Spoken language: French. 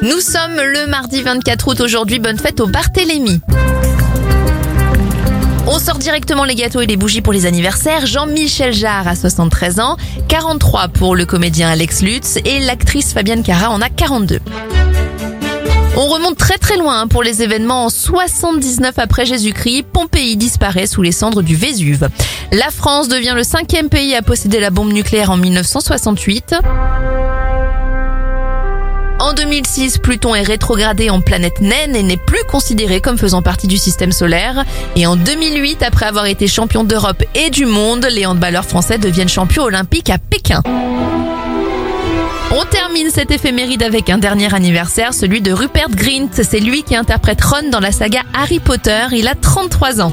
Nous sommes le mardi 24 août aujourd'hui. Bonne fête au Barthélémy. On sort directement les gâteaux et les bougies pour les anniversaires. Jean-Michel Jarre a 73 ans, 43 pour le comédien Alex Lutz et l'actrice Fabienne Cara en a 42. On remonte très très loin pour les événements en 79 après Jésus-Christ. Pompéi disparaît sous les cendres du Vésuve. La France devient le cinquième pays à posséder la bombe nucléaire en 1968. En 2006, Pluton est rétrogradé en planète naine et n'est plus considéré comme faisant partie du système solaire. Et en 2008, après avoir été champion d'Europe et du monde, les handballeurs français deviennent champions olympiques à Pékin. On termine cette éphéméride avec un dernier anniversaire, celui de Rupert Grint. C'est lui qui interprète Ron dans la saga Harry Potter. Il a 33 ans.